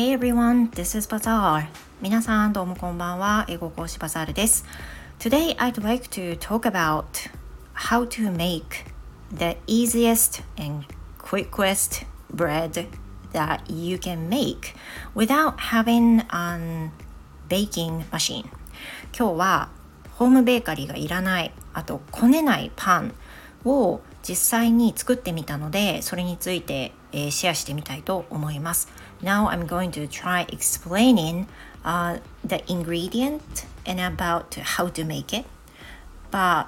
Hey everyone, this is Bazaar. 皆さんどうもこんばんは。英語講師バザールです。Today I'd like to talk about how to make the easiest and quickest bread that you can make without having a baking machine. 今日はホームベーカリーがいらない、あとこねないパンを実際に作ってみたので、それについて、えー、シェアしてみたいと思います。Now I'm going to try explaining、uh, the ingredient and about how to make it. But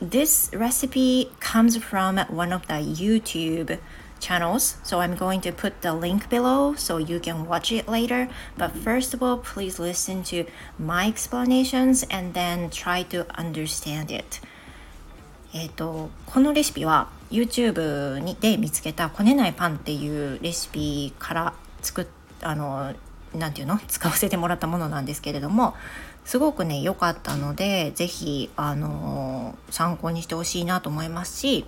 this recipe comes from one of the YouTube channels. So I'm going to put the link below so you can watch it later. But first of all, please listen to my explanations and then try to understand it. えっ、と、このレシピは YouTube にで見つけたこねないパンっていうレシピから作っあのなていうの？使わせてもらったものなんですけれどもすごくね良かったので是非あの参考にしてほしいなと思いますし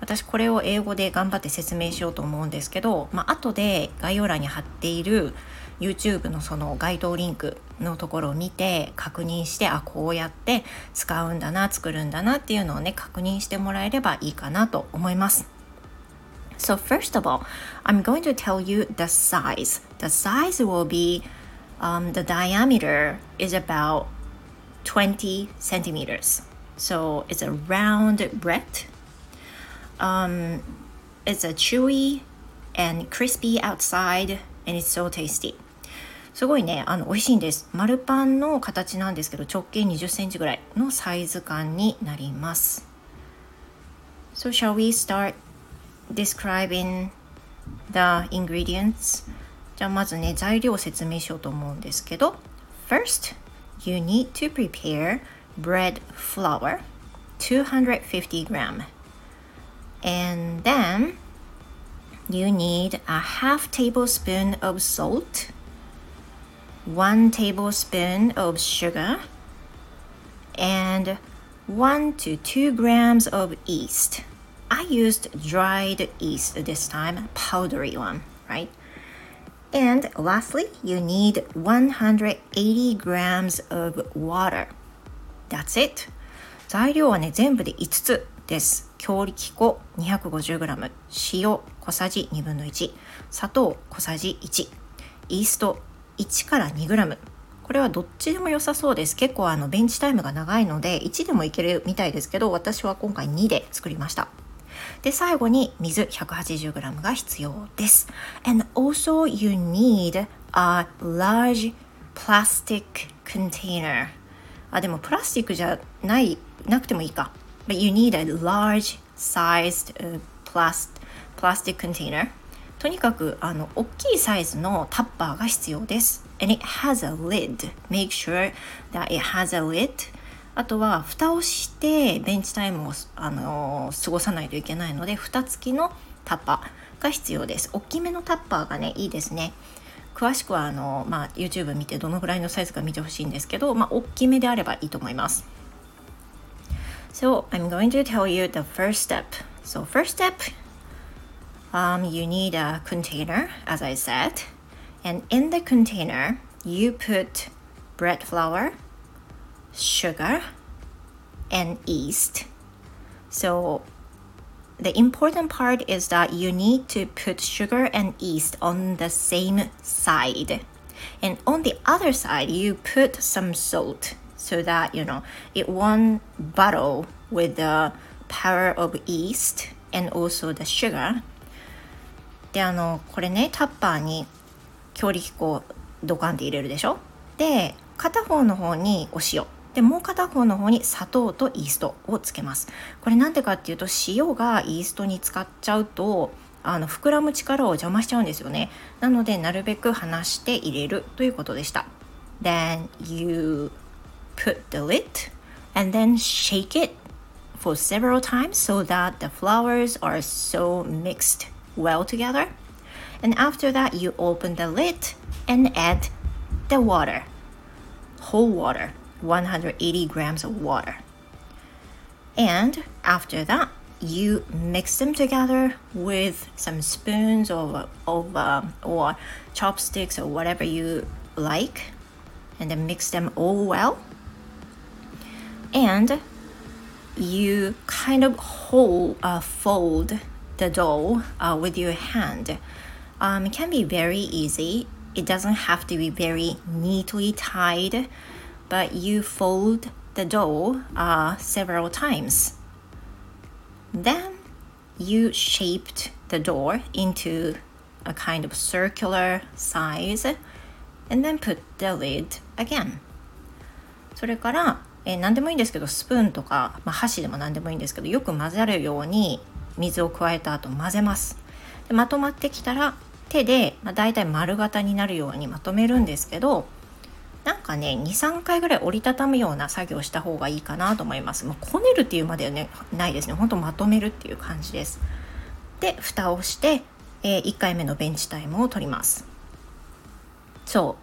私これを英語で頑張って説明しようと思うんですけど、まあ後で概要欄に貼っている YouTube のその該当リンクのところを見て確認してあこうやって使うんだな作るんだなっていうのをね確認してもらえればいいかなと思います。So first of all, I'm going to tell you the size. The size will be um, the diameter is about 20 centimeters. So it's a round bread. Um, it's a chewy and crispy outside and it's so tasty. すごいね、あの、美味しいんです。丸パンの形なんですけど、直径20センチぐらいのサイズ感になります。So shall we start describing the ingredients? じゃあまずね、材料を説明しようと思うんですけど、First, you need to prepare bread flour 250 gram. And then you need a half tablespoon of salt, one tablespoon of sugar, and one to two grams of yeast. I used dried yeast this time, powdery one, right? And lastly, you need 180 grams of water. That's it. 材料はね、全部で5つです。強力粉 250g、塩小さじ1 2分の1、砂糖小さじ1、イースト 1から 2g これはどっちでも良さそうです。結構あのベンチタイムが長いので1でもいけるみたいですけど私は今回2で作りました。で最後に水 180g が必要です。And also you need a large plastic container あでもプラスチックじゃないなくてもいいか。But you need a large sized plastic container とにかくあの大きいサイズのタッパーが必要です。And it has a lid. Make sure that it has a lid. あとは蓋をしてベンチタイムをあの過ごさないといけないので蓋付きのタッパーが必要です。大きめのタッパーがねいいですね。詳しくはあの、まあ、YouTube 見てどのぐらいのサイズか見てほしいんですけど、まあ、大きめであればいいと思います。So I'm going to tell you the first step. So first step, um, you need a container, as I said, and in the container you put bread flour, sugar, and yeast. So the important part is that you need to put sugar and yeast on the same side. And on the other side, you put some salt so that you know it won't battle with the power of yeast and also the sugar であのこれねタッパーに強力粉をドカンって入れるでしょ？で片方の方にお塩。でもう片方の方に砂糖とイーストをつけます。これなんでかっていうと塩がイーストに使っちゃうとあの膨らむ力を邪魔しちゃうんですよね。なのでなるべく離して入れるということでした。Then you put the lid and then shake it for several times so that the flours are so mixed. Well together. And after that, you open the lid and add the water, whole water, 180 grams of water. And after that, you mix them together with some spoons or, or, uh, or chopsticks or whatever you like and then mix them all well and you kind of hold uh, fold the dough uh, with your hand um, it can be very easy it doesn't have to be very neatly tied but you fold the dough uh, several times then you shaped the door into a kind of circular size and then put the lid again. それから、えー、何でもいいんですけどスプーンとか、まあ、箸でも何でもいいんですけどよく混ざるように 水を加えた後混ぜます。でまとまってきたら手で、まあ、大体丸型になるようにまとめるんですけどなんかね23回ぐらい折りたたむような作業をした方がいいかなと思います。もうこねるっていうまではねないですね。ほんとまとめるっていう感じです。で蓋をして、えー、1回目のベンチタイムを取ります。So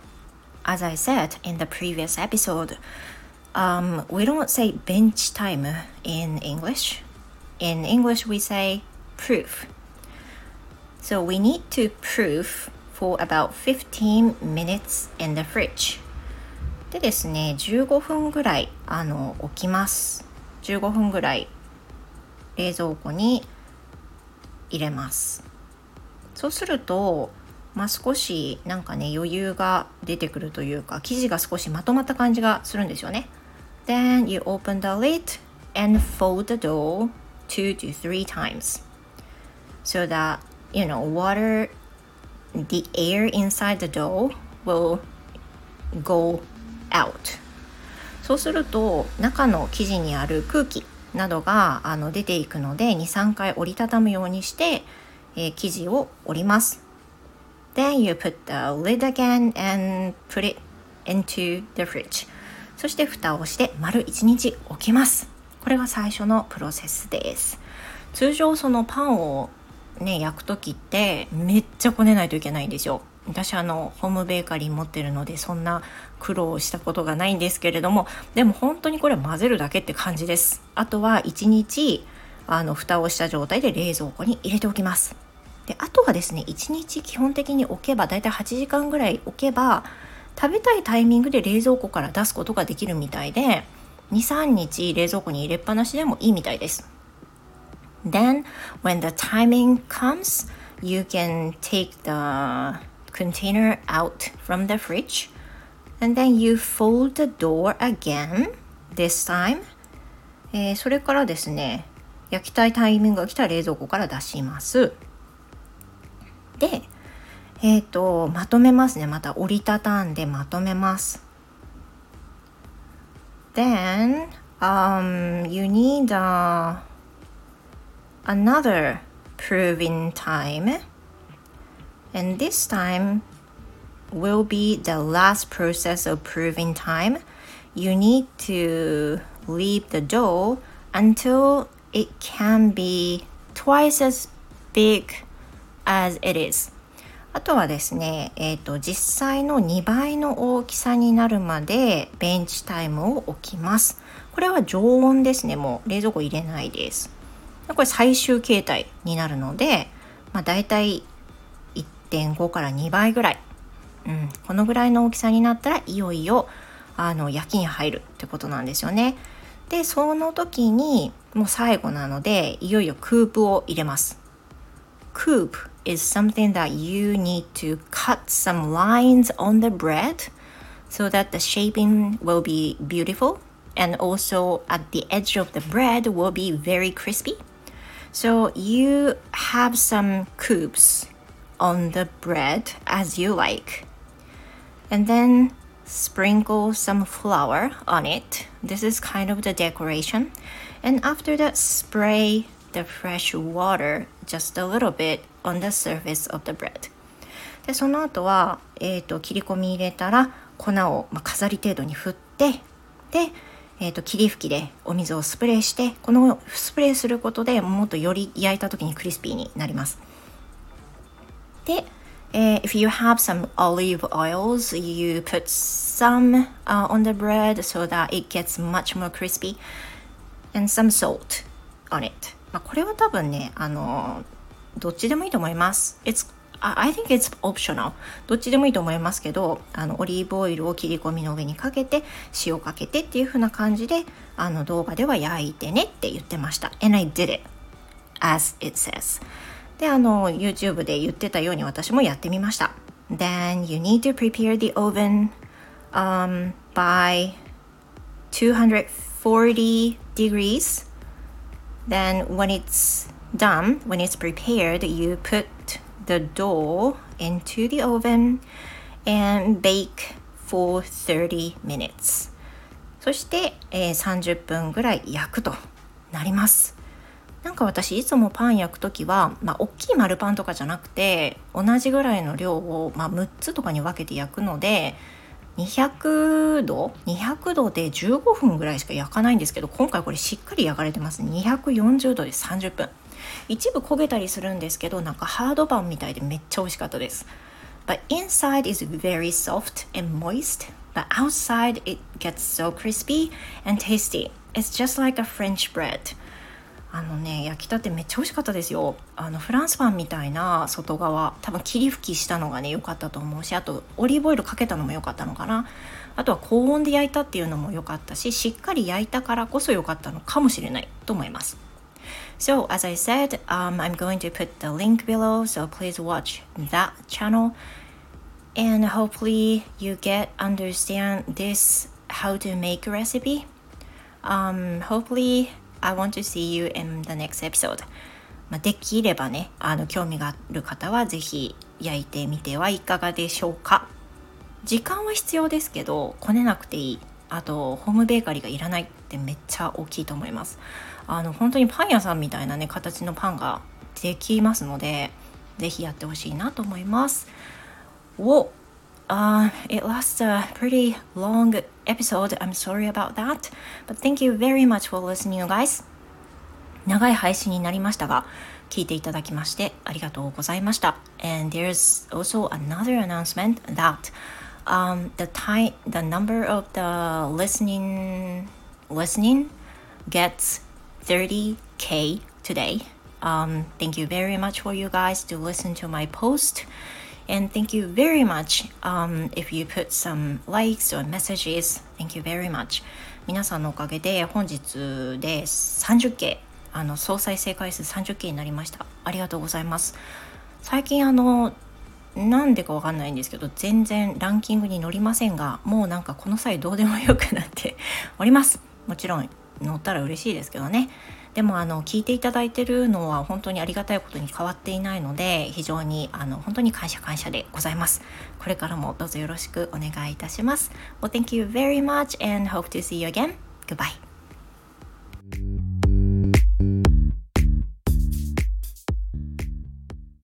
as I said in the previous episode um, we don't say bench time in English. In English we say proof so we need to proof for about 15 minutes in the fridge でですね15分ぐらいあの置きます15分ぐらい冷蔵庫に入れますそうするとまあ、少しなんかね余裕が出てくるというか生地が少しまとまった感じがするんですよね Then you open the lid and fold the dough two to three times so that you know water the air inside the dough will go out そうすると中の生地にある空気などがあの出ていくので23回折りたたむようにして、えー、生地を折ります Then you put the lid again and put it into the fridge そして蓋をして丸1日置きますこれが最初のプロセスです。通常そのパンをね焼く時ってめっちゃこねないといけないんですよ。私あのホームベーカリー持ってるのでそんな苦労したことがないんですけれどもでも本当にこれ混ぜるだけって感じです。あとは1日あの蓋をした状態で冷蔵庫に入れておきます。であとはですね1日基本的に置けばだいたい8時間ぐらい置けば食べたいタイミングで冷蔵庫から出すことができるみたいで23日冷蔵庫に入れっぱなしでもいいみたいです Then when the timing comes you can take the container out from the fridge and then you fold the door again this time、えー、それからですね焼きたいタイミングが来たら冷蔵庫から出しますでえっ、ー、とまとめますねまた折りたたんでまとめます Then um, you need、uh, another proving time and this time will be the last process of proving time. You need to leave the dough until it can be twice as big as it is. あとはですね、えーと、実際の2倍の大きさになるまでベンチタイムを置きます。これは常温ですね。もう冷蔵庫入れないです。これ最終形態になるので、まあ、大体1.5から2倍ぐらい、うん、このぐらいの大きさになったらいよいよあの焼きに入るってことなんですよね。でその時にもう最後なのでいよいよクープを入れます。Coop is something that you need to cut some lines on the bread so that the shaping will be beautiful and also at the edge of the bread will be very crispy. So you have some coops on the bread as you like. And then sprinkle some flour on it. This is kind of the decoration. And after that, spray the fresh water just a little bit on the surface of the bread. でその後は、えーと、切り込み入れたら粉を、まあ、飾り程度に振ってで、えーと、霧吹きでお水をスプレーしてこのスプレーすることでもっとより焼いた時にクリスピーになります。で、uh, if you have some olive oils, you put some uh, on the bread so that it gets much more crispy, and some salt on it. まあ、これは多分ねあのどっちでもいいと思います。It's I think it's optional どっちでもいいと思いますけどあのオリーブオイルを切り込みの上にかけて塩かけてっていう風な感じであの動画では焼いてねって言ってました。And I did it as it says であの YouTube で言ってたように私もやってみました。Then you need to prepare the oven、um, by 240 degrees then when it's done when it's prepared you put the dough into the oven and bake for 30 minutes そして、えー、30分ぐらい焼くとなりますなんか私いつもパン焼く時は、まあ、大きい丸パンとかじゃなくて同じぐらいの量を、まあ、6つとかに分けて焼くので200度200度で15分ぐらいしか焼かないんですけど今回これしっかり焼かれてます240度で30分一部焦げたりするんですけどなんかハードパンみたいでめっちゃ美味しかったです But inside is very soft and moist but outside it gets so crispy and tasty It's just like a French bread あのね焼きたてめっちゃ美味しかったですよあのフランスパンみたいな外側多分霧吹きしたのがね良かったと思うしあとオリーブオイルかけたのも良かったのかなあとは高温で焼いたっていうのも良かったししっかり焼いたからこそ良かったのかもしれないと思います So as I said, um, I'm going to put the link below, so please watch that channel. And hopefully you get understand this how to make recipe. Um, hopefully I want to see you in the next episode. まあ、できればね、あの興味がある方はぜひ焼いてみてはいかがでしょうか。時間は必要ですけど、こねなくていい。あと、ホームベーカリーがいらないってめっちゃ大きいと思います。あの、本当にパン屋さんみたいなね、形のパンができますので、ぜひやってほしいなと思います。お Uh, it lasts a pretty long episode. I'm sorry about that. But thank you very much for listening, you guys. 長い配信になりましたが、聞いていただきましてありがとうございました。And there's also another announcement that um, the time, the number of the listening, listening gets 30k today. Um, thank you very much for you guys to listen to my post. And thank you very much um, if you put some likes or messages. Thank you very much. 皆さんのおかげで本日で 30K あの総再生回数 30K になりました。ありがとうございます。最近あのなんでかわかんないんですけど全然ランキングに載りませんがもうなんかこの際どうでもよくなっておりますもちろん乗ったら嬉しいですけどね。でもあの聞いていただいてるのは本当にありがたいことに変わっていないので非常にあの本当に感謝感謝でございます。これからもどうぞよろしくお願いいたします。Well thank you very much and hope to see you again. Goodbye.